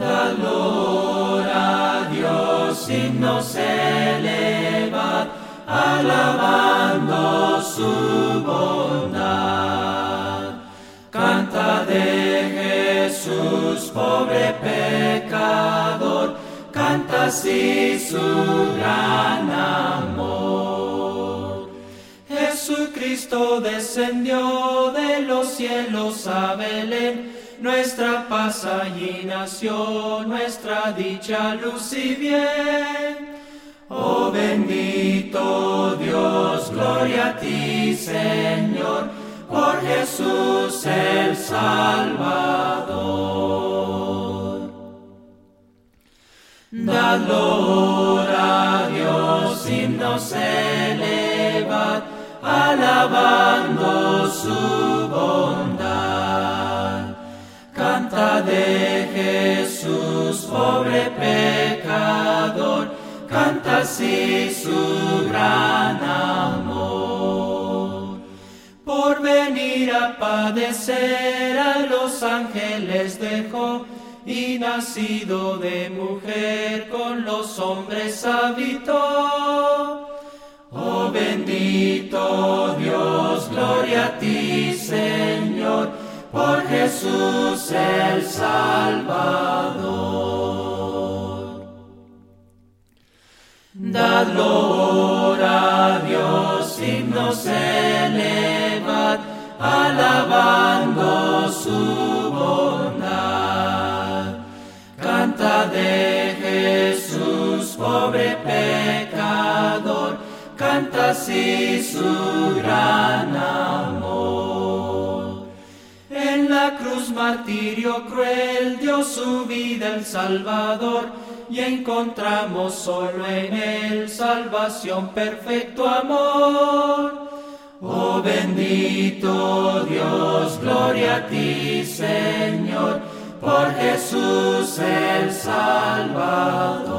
Da a Dios, nos elevad, alabando su bondad. Canta de Jesús, pobre pecador, canta así su gran amor. Jesucristo descendió de los cielos a Belén nuestra paz allí nació, nuestra dicha, luz y bien. Oh bendito Dios, gloria a ti, Señor, por Jesús el Salvador. Da gloria a Dios, himnos elevad, alabando su de Jesús, pobre pecador, canta así su gran amor. Por venir a padecer a los ángeles dejó, y nacido de mujer con los hombres habitó. Oh bendito Jesús el Salvador. Dad gloria a Dios, himnos elevad, alabando su bondad. Canta de Jesús, pobre pecador, canta así su gran cruz martirio cruel dio su vida el Salvador y encontramos solo en él salvación, perfecto amor. Oh bendito Dios, gloria a ti Señor, por Jesús el Salvador.